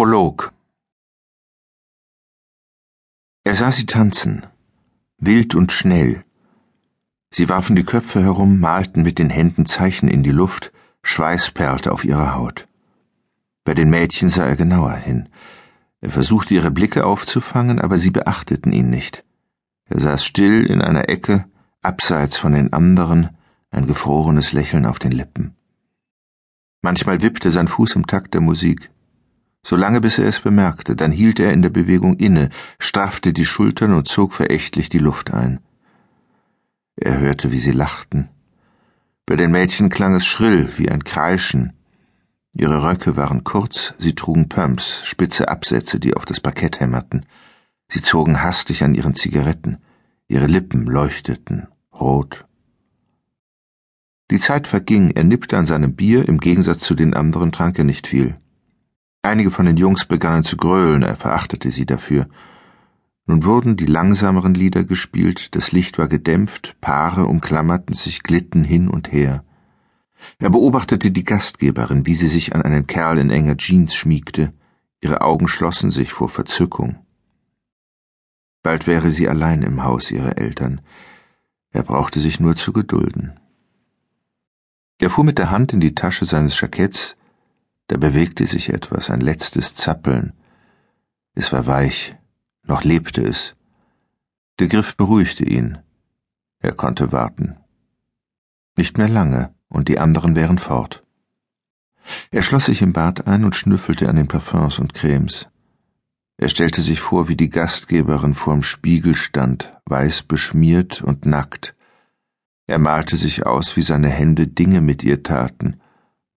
Prolog Er sah sie tanzen, wild und schnell. Sie warfen die Köpfe herum, malten mit den Händen Zeichen in die Luft, Schweiß perlte auf ihrer Haut. Bei den Mädchen sah er genauer hin. Er versuchte ihre Blicke aufzufangen, aber sie beachteten ihn nicht. Er saß still in einer Ecke, abseits von den anderen, ein gefrorenes Lächeln auf den Lippen. Manchmal wippte sein Fuß im Takt der Musik solange bis er es bemerkte, dann hielt er in der Bewegung inne, straffte die Schultern und zog verächtlich die Luft ein. Er hörte, wie sie lachten. Bei den Mädchen klang es schrill wie ein Kreischen. Ihre Röcke waren kurz, sie trugen Pumps, spitze Absätze, die auf das Parkett hämmerten. Sie zogen hastig an ihren Zigaretten. Ihre Lippen leuchteten rot. Die Zeit verging, er nippte an seinem Bier, im Gegensatz zu den anderen trank er nicht viel. Einige von den Jungs begannen zu grölen, er verachtete sie dafür. Nun wurden die langsameren Lieder gespielt, das Licht war gedämpft, Paare umklammerten sich, glitten hin und her. Er beobachtete die Gastgeberin, wie sie sich an einen Kerl in enger Jeans schmiegte, ihre Augen schlossen sich vor Verzückung. Bald wäre sie allein im Haus ihrer Eltern. Er brauchte sich nur zu gedulden. Er fuhr mit der Hand in die Tasche seines Jacketts, da bewegte sich etwas, ein letztes Zappeln. Es war weich, noch lebte es. Der Griff beruhigte ihn. Er konnte warten. Nicht mehr lange, und die anderen wären fort. Er schloss sich im Bad ein und schnüffelte an den Parfums und Cremes. Er stellte sich vor, wie die Gastgeberin vorm Spiegel stand, weiß beschmiert und nackt. Er malte sich aus, wie seine Hände Dinge mit ihr taten,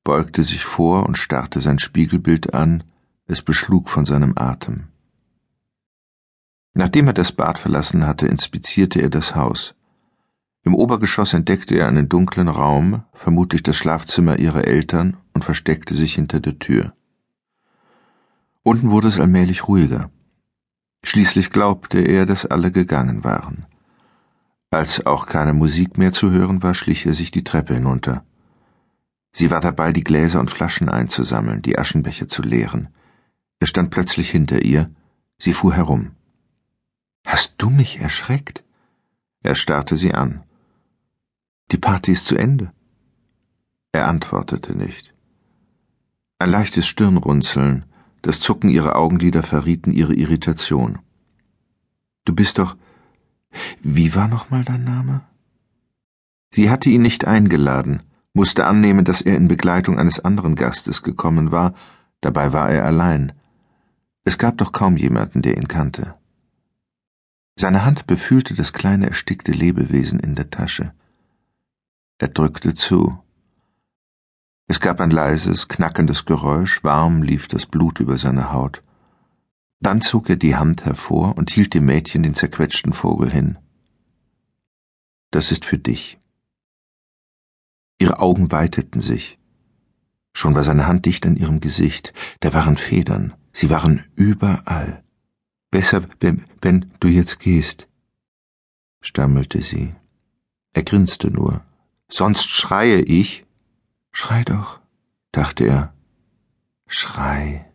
beugte sich vor und starrte sein Spiegelbild an, es beschlug von seinem Atem. Nachdem er das Bad verlassen hatte, inspizierte er das Haus. Im Obergeschoss entdeckte er einen dunklen Raum, vermutlich das Schlafzimmer ihrer Eltern, und versteckte sich hinter der Tür. Unten wurde es allmählich ruhiger. Schließlich glaubte er, dass alle gegangen waren. Als auch keine Musik mehr zu hören war, schlich er sich die Treppe hinunter. Sie war dabei, die Gläser und Flaschen einzusammeln, die Aschenbecher zu leeren. Er stand plötzlich hinter ihr. Sie fuhr herum. Hast du mich erschreckt? Er starrte sie an. Die Party ist zu Ende. Er antwortete nicht. Ein leichtes Stirnrunzeln, das Zucken ihrer Augenlider verrieten ihre Irritation. Du bist doch. Wie war nochmal dein Name? Sie hatte ihn nicht eingeladen musste annehmen, dass er in Begleitung eines anderen Gastes gekommen war, dabei war er allein. Es gab doch kaum jemanden, der ihn kannte. Seine Hand befühlte das kleine erstickte Lebewesen in der Tasche. Er drückte zu. Es gab ein leises, knackendes Geräusch, warm lief das Blut über seine Haut. Dann zog er die Hand hervor und hielt dem Mädchen den zerquetschten Vogel hin. Das ist für dich. Ihre Augen weiteten sich. Schon war seine Hand dicht an ihrem Gesicht. Da waren Federn. Sie waren überall. Besser, wenn, wenn du jetzt gehst, stammelte sie. Er grinste nur. Sonst schreie ich. Schrei doch, dachte er. Schrei.